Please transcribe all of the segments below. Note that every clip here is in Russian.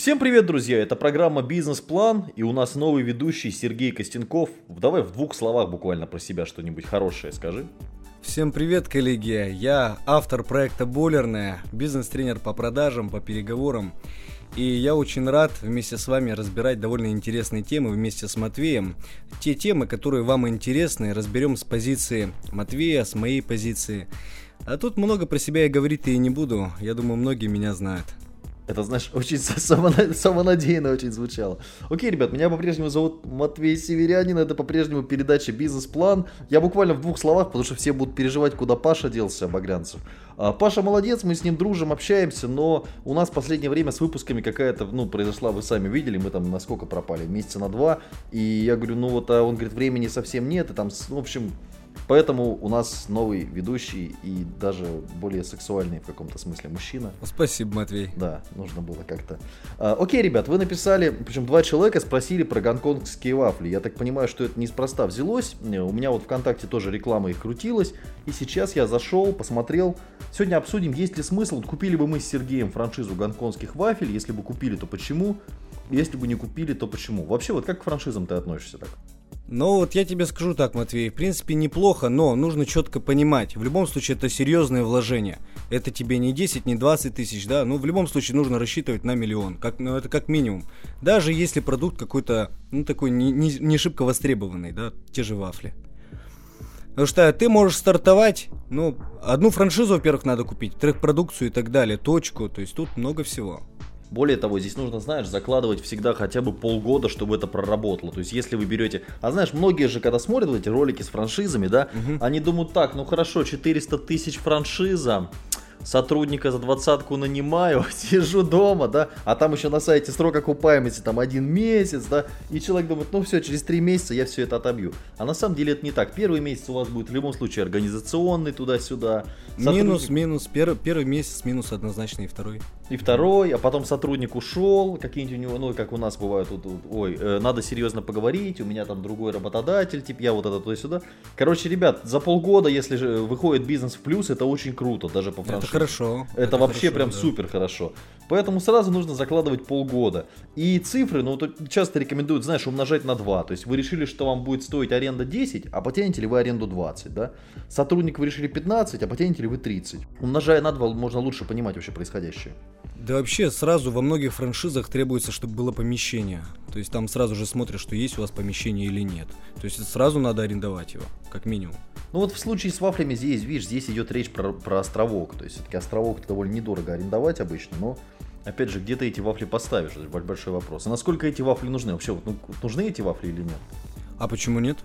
Всем привет, друзья! Это программа «Бизнес-план» и у нас новый ведущий Сергей Костенков. Давай в двух словах буквально про себя что-нибудь хорошее скажи. Всем привет, коллеги! Я автор проекта «Бойлерная», бизнес-тренер по продажам, по переговорам. И я очень рад вместе с вами разбирать довольно интересные темы вместе с Матвеем. Те темы, которые вам интересны, разберем с позиции Матвея, с моей позиции. А тут много про себя я говорить и не буду. Я думаю, многие меня знают. Это, знаешь, очень самонадеянно очень звучало. Окей, ребят, меня по-прежнему зовут Матвей Северянин, это по-прежнему передача «Бизнес-план». Я буквально в двух словах, потому что все будут переживать, куда Паша делся, Багрянцев. А, Паша молодец, мы с ним дружим, общаемся, но у нас в последнее время с выпусками какая-то, ну, произошла, вы сами видели, мы там насколько пропали, месяца на два, и я говорю, ну вот, а он говорит, времени совсем нет, и там, в общем, Поэтому у нас новый ведущий и даже более сексуальный в каком-то смысле мужчина. Спасибо, Матвей. Да, нужно было как-то. А, окей, ребят, вы написали, причем два человека спросили про гонконгские вафли. Я так понимаю, что это неспроста взялось. У меня вот ВКонтакте тоже реклама их крутилась. И сейчас я зашел, посмотрел. Сегодня обсудим, есть ли смысл. Купили бы мы с Сергеем франшизу гонконгских вафель. Если бы купили, то почему? Если бы не купили, то почему? Вообще, вот как к франшизам ты относишься так? Ну вот я тебе скажу так, Матвей, в принципе неплохо, но нужно четко понимать, в любом случае это серьезное вложение. Это тебе не 10, не 20 тысяч, да, ну в любом случае нужно рассчитывать на миллион, как, ну это как минимум. Даже если продукт какой-то, ну такой не, не, не шибко востребованный, да, те же вафли. Потому что ты можешь стартовать, ну, одну франшизу, во-первых, надо купить, во-вторых, продукцию и так далее, точку, то есть тут много всего. Более того, здесь нужно, знаешь, закладывать всегда хотя бы полгода, чтобы это проработало. То есть, если вы берете... А знаешь, многие же, когда смотрят эти ролики с франшизами, да, угу. они думают так, ну хорошо, 400 тысяч франшиза, сотрудника за двадцатку нанимаю, сижу дома, да, а там еще на сайте срок окупаемости там один месяц, да, и человек думает, ну все, через три месяца я все это отобью. А на самом деле это не так. Первый месяц у вас будет в любом случае организационный туда-сюда. Сотрудник... Минус, минус, первый, первый месяц минус однозначно и второй. И второй, а потом сотрудник ушел, какие-нибудь у него, ну, как у нас бывает, тут, ой, э, надо серьезно поговорить, у меня там другой работодатель, типа я вот это туда-сюда. Короче, ребят, за полгода, если же выходит бизнес в плюс, это очень круто, даже по франшизе хорошо. Это, это вообще хорошо, прям да. супер хорошо. Поэтому сразу нужно закладывать полгода. И цифры, ну, часто рекомендуют, знаешь, умножать на 2. То есть вы решили, что вам будет стоить аренда 10, а потянете ли вы аренду 20, да? Сотрудник вы решили 15, а потянете ли вы 30. Умножая на 2, можно лучше понимать вообще происходящее. Да вообще сразу во многих франшизах требуется, чтобы было помещение. То есть там сразу же смотришь, что есть у вас помещение или нет. То есть сразу надо арендовать его, как минимум. Ну вот в случае с вафлями здесь, видишь, здесь идет речь про, про островок. То есть все-таки островок довольно недорого арендовать обычно, но опять же, где ты эти вафли поставишь, это большой вопрос. А насколько эти вафли нужны? Вообще, вот, ну, нужны эти вафли или нет? А почему нет?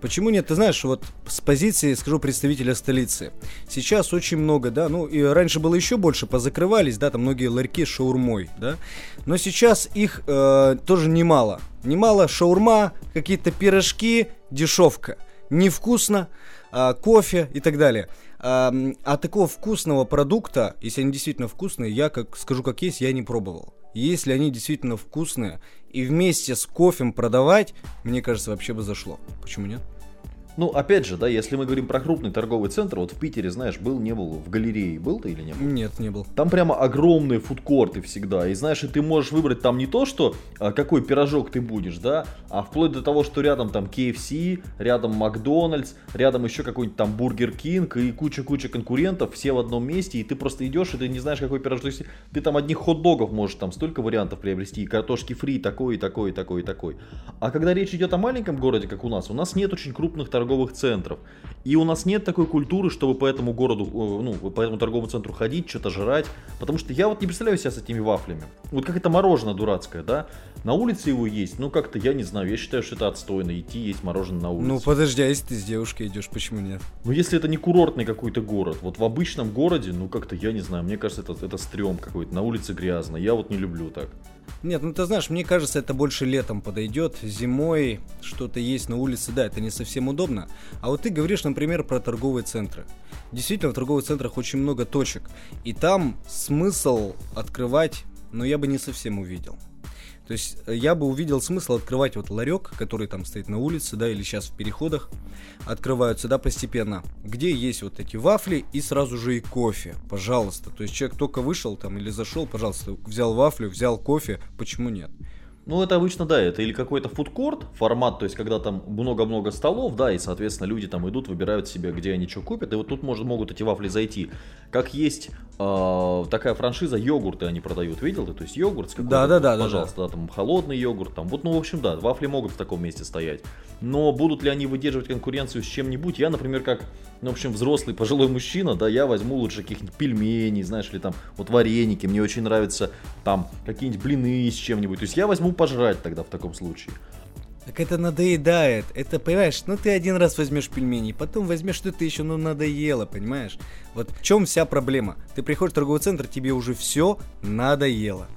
Почему нет? Ты знаешь, вот с позиции, скажу, представителя столицы. Сейчас очень много, да, ну и раньше было еще больше, позакрывались, да, там многие ларьки с шаурмой, да. Но сейчас их э, тоже немало. Немало шаурма, какие-то пирожки, дешевка. Невкусно, кофе и так далее. А, а такого вкусного продукта, если они действительно вкусные, я как скажу как есть, я не пробовал. Если они действительно вкусные и вместе с кофем продавать, мне кажется, вообще бы зашло. Почему нет? Ну, опять же, да, если мы говорим про крупный торговый центр, вот в Питере, знаешь, был, не был, в галерее был ты или не был? Нет, не был. Там прямо огромные фудкорты всегда, и знаешь, и ты можешь выбрать там не то, что а, какой пирожок ты будешь, да, а вплоть до того, что рядом там KFC, рядом Макдональдс, рядом еще какой-нибудь там Бургер Кинг и куча-куча конкурентов, все в одном месте, и ты просто идешь, и ты не знаешь, какой пирожок. Ты там одних хот-догов можешь там столько вариантов приобрести, и картошки фри, такой, и такой, и такой, и такой. А когда речь идет о маленьком городе, как у нас, у нас нет очень крупных торговых центров. И у нас нет такой культуры, чтобы по этому городу, э, ну, по этому торговому центру ходить, что-то жрать. Потому что я вот не представляю себя с этими вафлями. Вот как это мороженое дурацкое, да? На улице его есть, ну как-то, я не знаю, я считаю, что это отстойно, идти есть мороженое на улице. Ну подожди, а если ты с девушкой идешь, почему нет? Ну если это не курортный какой-то город, вот в обычном городе, ну как-то, я не знаю, мне кажется, это, это стрём какой-то, на улице грязно, я вот не люблю так. Нет, ну ты знаешь, мне кажется, это больше летом подойдет. Зимой что-то есть на улице, да, это не совсем удобно. А вот ты говоришь, например, про торговые центры. Действительно, в торговых центрах очень много точек. И там смысл открывать, но я бы не совсем увидел. То есть э, я бы увидел смысл открывать вот ларек, который там стоит на улице, да, или сейчас в переходах, открываются, да, постепенно, где есть вот эти вафли и сразу же и кофе, пожалуйста. То есть человек только вышел там или зашел, пожалуйста, взял вафлю, взял кофе, почему нет? Ну, это обычно, да, это или какой-то фудкорт формат, то есть, когда там много-много столов, да, и, соответственно, люди там идут, выбирают себе, где они что купят, и вот тут может, могут эти вафли зайти. Как есть э, такая франшиза, йогурты они продают, видел ты? То есть, йогурт, да, да, да, пожалуйста, да, да. там, холодный йогурт, там, вот, ну, в общем, да, вафли могут в таком месте стоять. Но будут ли они выдерживать конкуренцию с чем-нибудь? Я, например, как, ну, в общем, взрослый пожилой мужчина, да, я возьму лучше каких-нибудь пельменей, знаешь ли, там, вот вареники, мне очень нравятся, там, какие-нибудь блины с чем-нибудь. То есть, я возьму пожрать тогда в таком случае. Так это надоедает. Это, понимаешь, ну ты один раз возьмешь пельмени, потом возьмешь что-то еще, ну надоело, понимаешь? Вот в чем вся проблема? Ты приходишь в торговый центр, тебе уже все надоело.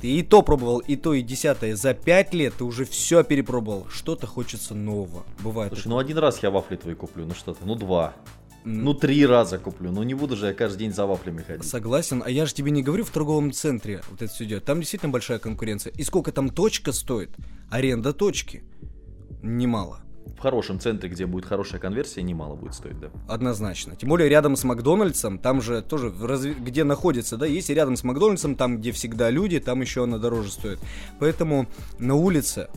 Ты и то пробовал, и то, и десятое. За пять лет ты уже все перепробовал. Что-то хочется нового. Бывает. Слушай, ну один раз я вафли твои куплю, ну что то ну два. Ну, три раза куплю. Ну, не буду же я каждый день за вафлями ходить. Согласен. А я же тебе не говорю в торговом центре вот это все идет. Там действительно большая конкуренция. И сколько там точка стоит? Аренда точки. Немало. В хорошем центре, где будет хорошая конверсия, немало будет стоить, да. Однозначно. Тем более рядом с Макдональдсом, там же тоже, разви... где находится, да, если рядом с Макдональдсом, там, где всегда люди, там еще она дороже стоит. Поэтому на улице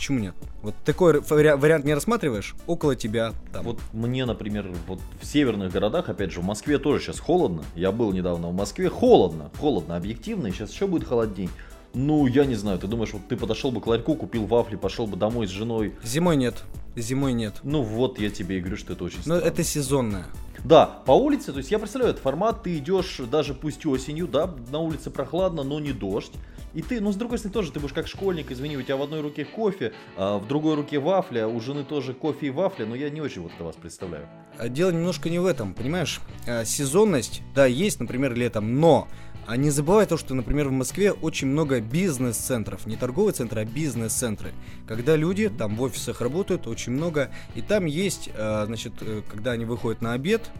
Почему нет? Вот такой вариант не рассматриваешь? Около тебя там. Вот мне, например, вот в северных городах, опять же, в Москве тоже сейчас холодно. Я был недавно в Москве. Холодно, холодно, объективно. И сейчас еще будет холодней. Ну, я не знаю, ты думаешь, вот ты подошел бы к ларьку, купил вафли, пошел бы домой с женой. Зимой нет. Зимой нет. Ну вот, я тебе и говорю, что это очень Но это сезонное. Да, по улице, то есть я представляю этот формат, ты идешь даже пусть осенью, да, на улице прохладно, но не дождь. И ты, ну, с другой стороны, тоже ты будешь как школьник, извини, у тебя в одной руке кофе, а в другой руке вафля, у жены тоже кофе и вафля, но я не очень вот это вас представляю. А дело немножко не в этом, понимаешь? А, сезонность, да, есть, например, летом, но а не забывай то, что, например, в Москве очень много бизнес-центров, не торговые центры, а бизнес-центры, когда люди там в офисах работают очень много, и там есть, значит, э, когда они выходят на обед,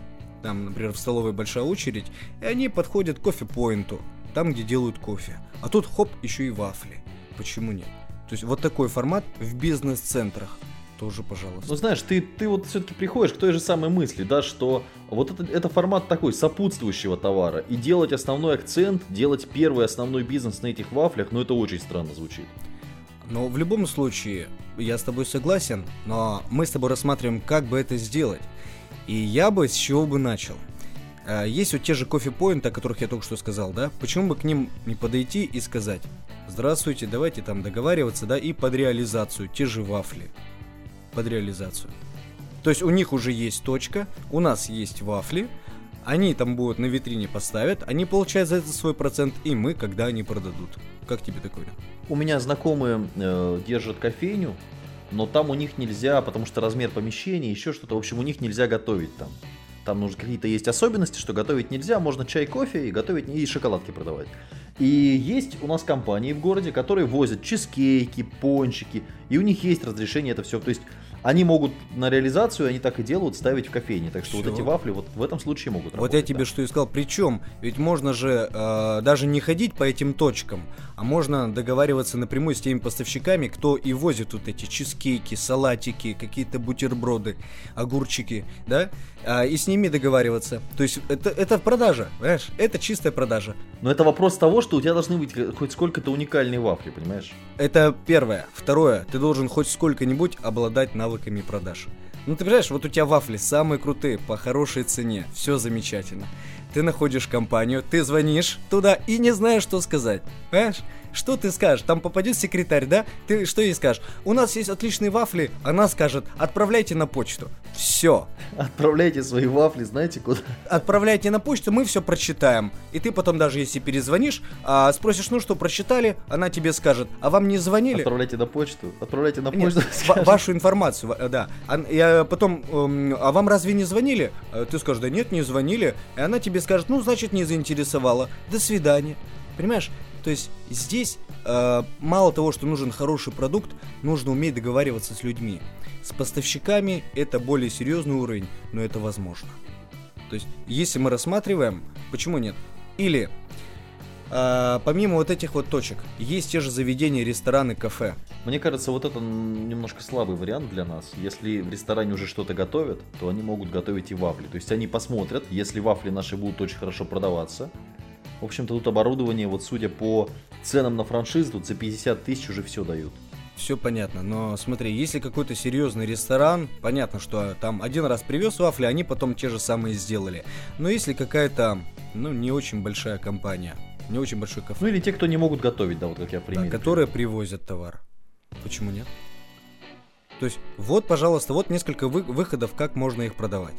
там, например, в столовой большая очередь, и они подходят к кофе-поинту, там, где делают кофе. А тут хоп, еще и вафли. Почему нет? То есть вот такой формат в бизнес-центрах тоже, пожалуйста. Ну, знаешь, ты, ты вот все-таки приходишь к той же самой мысли, да, что вот это, это формат такой сопутствующего товара. И делать основной акцент, делать первый основной бизнес на этих вафлях, ну, это очень странно звучит. Но в любом случае, я с тобой согласен, но мы с тобой рассматриваем, как бы это сделать. И я бы с чего бы начал. А, есть вот те же кофе-поинты, о которых я только что сказал, да? Почему бы к ним не подойти и сказать, здравствуйте, давайте там договариваться, да, и под реализацию, те же вафли. Под реализацию. То есть у них уже есть точка, у нас есть вафли, они там будут на витрине поставят, они получают за это свой процент, и мы, когда они продадут. Как тебе такое? У меня знакомые э, держат кофейню, но там у них нельзя, потому что размер помещения, еще что-то, в общем, у них нельзя готовить там. Там нужно какие-то есть особенности, что готовить нельзя, можно чай, кофе и готовить и шоколадки продавать. И есть у нас компании в городе, которые возят чизкейки, пончики, и у них есть разрешение это все. То есть они могут на реализацию, они так и делают, ставить в кофейне. Так что Все. вот эти вафли вот в этом случае могут работать. Вот я тебе да. что и сказал. Причем, ведь можно же э, даже не ходить по этим точкам, а можно договариваться напрямую с теми поставщиками, кто и возит вот эти чизкейки, салатики, какие-то бутерброды, огурчики, да, а, и с ними договариваться. То есть это, это продажа, понимаешь? Это чистая продажа. Но это вопрос того, что у тебя должны быть хоть сколько-то уникальные вафли, понимаешь? Это первое. Второе, ты должен хоть сколько-нибудь обладать навыками продаж. Ну ты понимаешь, вот у тебя вафли самые крутые, по хорошей цене, все замечательно. Ты находишь компанию, ты звонишь туда и не знаешь, что сказать. Понимаешь? Что ты скажешь? Там попадет секретарь, да? Ты что ей скажешь? У нас есть отличные вафли. Она скажет, отправляйте на почту. Все. Отправляйте свои вафли, знаете куда? Отправляйте на почту, мы все прочитаем. И ты потом даже если перезвонишь, а, спросишь, ну что, прочитали? Она тебе скажет, а вам не звонили? Отправляйте на почту. Отправляйте на почту. Нет, вашу информацию, да. А, я потом, эм, а вам разве не звонили? Э, ты скажешь, да нет, не звонили. И она тебе скажет, ну значит не заинтересовала. До свидания. Понимаешь? То есть здесь э, мало того, что нужен хороший продукт, нужно уметь договариваться с людьми. С поставщиками это более серьезный уровень, но это возможно. То есть, если мы рассматриваем, почему нет? Или а, помимо вот этих вот точек, есть те же заведения, рестораны, кафе. Мне кажется, вот это немножко слабый вариант для нас. Если в ресторане уже что-то готовят, то они могут готовить и вафли. То есть они посмотрят, если вафли наши будут очень хорошо продаваться. В общем-то, тут оборудование, вот судя по ценам на франшизу, за 50 тысяч уже все дают все понятно. Но смотри, если какой-то серьезный ресторан, понятно, что там один раз привез вафли, они потом те же самые сделали. Но если какая-то, ну, не очень большая компания, не очень большой кафе. Ну или те, кто не могут готовить, да, вот как я примерно. Да, которые привозят товар. Почему нет? То есть, вот, пожалуйста, вот несколько вы- выходов, как можно их продавать.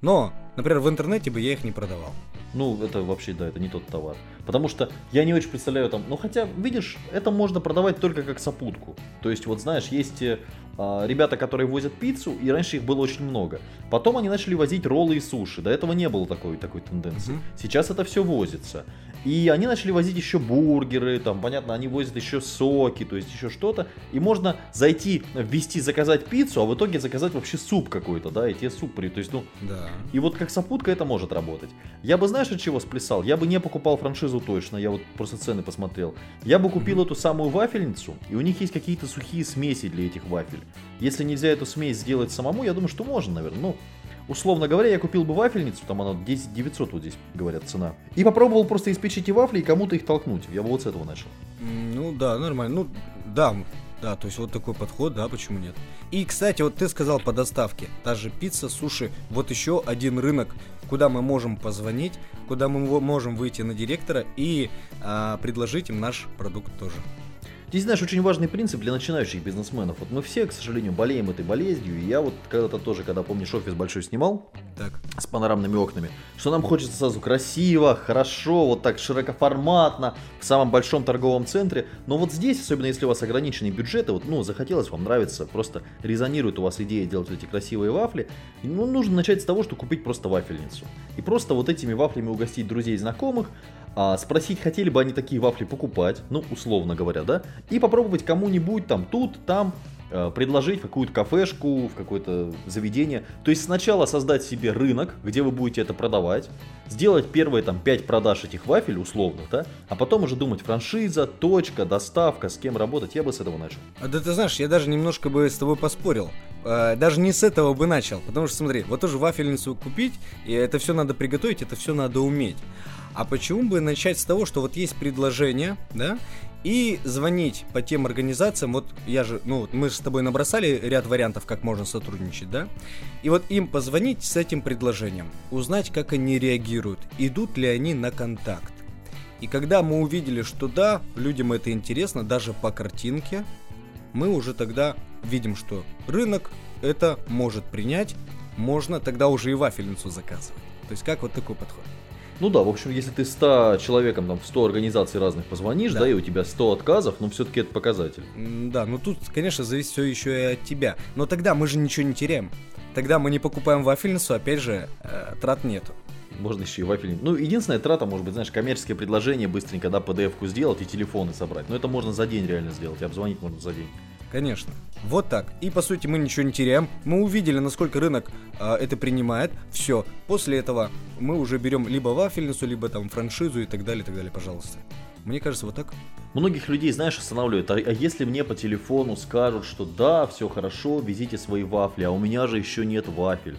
Но, например, в интернете бы я их не продавал. Ну, это вообще, да, это не тот товар. Потому что я не очень представляю там, ну хотя, видишь, это можно продавать только как сопутку. То есть, вот знаешь, есть э, ребята, которые возят пиццу, и раньше их было очень много. Потом они начали возить роллы и суши. До этого не было такой, такой тенденции. Угу. Сейчас это все возится. И они начали возить еще бургеры, там, понятно, они возят еще соки, то есть еще что-то. И можно зайти, ввести, заказать пиццу, а в итоге заказать вообще суп какой-то, да, и тебе суп при... То есть, ну, да. и вот как сопутка это может работать. Я бы, знаешь, от чего сплясал? Я бы не покупал франшизу точно, я вот просто цены посмотрел. Я бы купил mm-hmm. эту самую вафельницу, и у них есть какие-то сухие смеси для этих вафель. Если нельзя эту смесь сделать самому, я думаю, что можно, наверное. Ну, условно говоря, я купил бы вафельницу, там она 10 900 вот здесь, говорят, цена. И попробовал просто испечь эти вафли и кому-то их толкнуть. Я бы вот с этого начал. Ну да, нормально. Ну да, да, то есть вот такой подход, да, почему нет? И, кстати, вот ты сказал по доставке, та же пицца, суши, вот еще один рынок, куда мы можем позвонить, куда мы можем выйти на директора и а, предложить им наш продукт тоже. Здесь, знаешь, очень важный принцип для начинающих бизнесменов. Вот мы все, к сожалению, болеем этой болезнью. И я вот когда-то тоже, когда, помнишь, офис большой снимал, так. с панорамными окнами, что нам хочется сразу красиво, хорошо, вот так широкоформатно, в самом большом торговом центре. Но вот здесь, особенно если у вас ограниченные бюджеты, вот, ну, захотелось, вам нравится, просто резонирует у вас идея делать эти красивые вафли, ну, нужно начать с того, что купить просто вафельницу. И просто вот этими вафлями угостить друзей и знакомых, а, спросить, хотели бы они такие вафли покупать, ну, условно говоря, да, и попробовать кому-нибудь там тут, там, э, предложить какую-то кафешку, в какое-то заведение. То есть сначала создать себе рынок, где вы будете это продавать, сделать первые там 5 продаж этих вафель, условно, да, а потом уже думать франшиза, точка, доставка, с кем работать, я бы с этого начал. А да ты знаешь, я даже немножко бы с тобой поспорил. Э, даже не с этого бы начал, потому что смотри, вот тоже вафельницу купить, и это все надо приготовить, это все надо уметь. А почему бы начать с того, что вот есть предложение, да, и звонить по тем организациям, вот я же, ну, мы же с тобой набросали ряд вариантов, как можно сотрудничать, да, и вот им позвонить с этим предложением, узнать, как они реагируют, идут ли они на контакт. И когда мы увидели, что да, людям это интересно, даже по картинке, мы уже тогда видим, что рынок это может принять, можно тогда уже и вафельницу заказывать. То есть как вот такой подход. Ну да, в общем, если ты 100 человекам, там, в 100 организаций разных позвонишь, да, да и у тебя 100 отказов, ну все-таки это показатель. Да, ну тут, конечно, зависит все еще и от тебя. Но тогда мы же ничего не теряем. Тогда мы не покупаем вафельницу, опять же, э, трат нету. Можно еще и вафельницу. Ну, единственная трата, может быть, знаешь, коммерческое предложение быстренько, да, PDF-ку сделать и телефоны собрать. Но это можно за день реально сделать, и обзвонить можно за день. Конечно. Вот так. И по сути мы ничего не теряем. Мы увидели, насколько рынок э, это принимает. Все. После этого мы уже берем либо вафельницу, либо там франшизу и так далее, и так далее, пожалуйста. Мне кажется, вот так. Многих людей, знаешь, останавливают. А, а если мне по телефону скажут, что да, все хорошо, везите свои вафли, а у меня же еще нет вафель.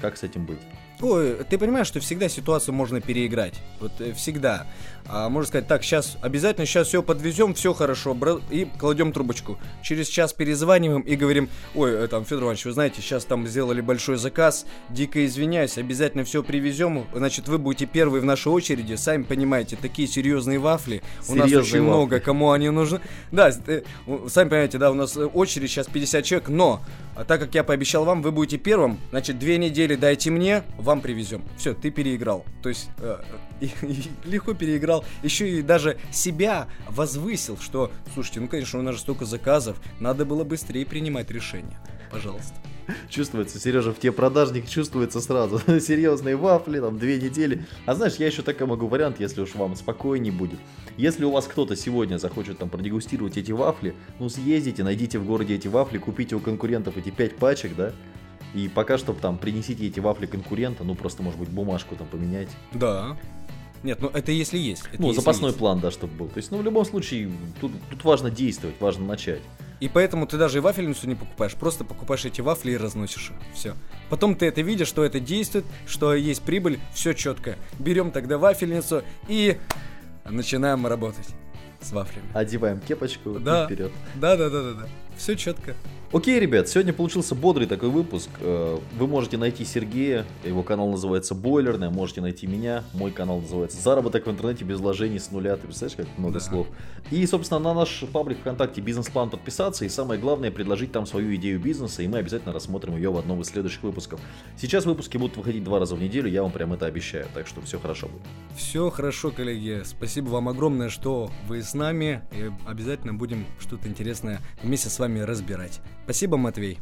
Как с этим быть? Ой, ты понимаешь, что всегда ситуацию можно переиграть. Вот э, всегда а, можно сказать, так, сейчас обязательно сейчас все подвезем, все хорошо, и кладем трубочку. Через час перезваниваем и говорим, ой, э, там, Федор Иванович, вы знаете, сейчас там сделали большой заказ, дико извиняюсь, обязательно все привезем, значит, вы будете первые в нашей очереди, сами понимаете, такие серьезные вафли, у нас очень вафли. много, кому они нужны. Да, э, сами понимаете, да, у нас очередь сейчас 50 человек, но а так как я пообещал вам, вы будете первым, значит, две недели дайте мне, вам привезем. Все, ты переиграл. То есть э, легко переиграл. Еще и даже себя возвысил, что, слушайте, ну, конечно, у нас же столько заказов, надо было быстрее принимать решение. Пожалуйста. Чувствуется, Сережа, в те продажник чувствуется сразу. Серьезные вафли, там, две недели. А знаешь, я еще такой могу вариант, если уж вам спокойнее будет. Если у вас кто-то сегодня захочет там продегустировать эти вафли, ну съездите, найдите в городе эти вафли, купите у конкурентов эти пять пачек, да, и пока что там принесите эти вафли конкурента, ну просто, может быть, бумажку там поменять. Да. Нет, ну это если есть. Это ну, если запасной есть. план, да, чтобы был. То есть, ну, в любом случае, тут, тут важно действовать, важно начать. И поэтому ты даже и вафельницу не покупаешь, просто покупаешь эти вафли и разносишь их. Все. Потом ты это видишь, что это действует, что есть прибыль, все четко. Берем тогда вафельницу и начинаем работать с вафлями. Одеваем кепочку Да. и вперед. Да, да, да, да, да. Все четко. Окей, ребят, сегодня получился бодрый такой выпуск. Э, Вы можете найти Сергея, его канал называется Бойлерная, можете найти меня, мой канал называется Заработок в интернете без вложений с нуля. Ты представляешь, как много Да. слов. И, собственно, на наш паблик ВКонтакте бизнес-план подписаться и самое главное предложить там свою идею бизнеса, и мы обязательно рассмотрим ее в одном из следующих выпусков. Сейчас выпуски будут выходить два раза в неделю, я вам прям это обещаю, так что все хорошо будет. Все хорошо, коллеги. Спасибо вам огромное, что вы с нами. И обязательно будем что-то интересное вместе с вами разбирать. Спасибо, Матвей.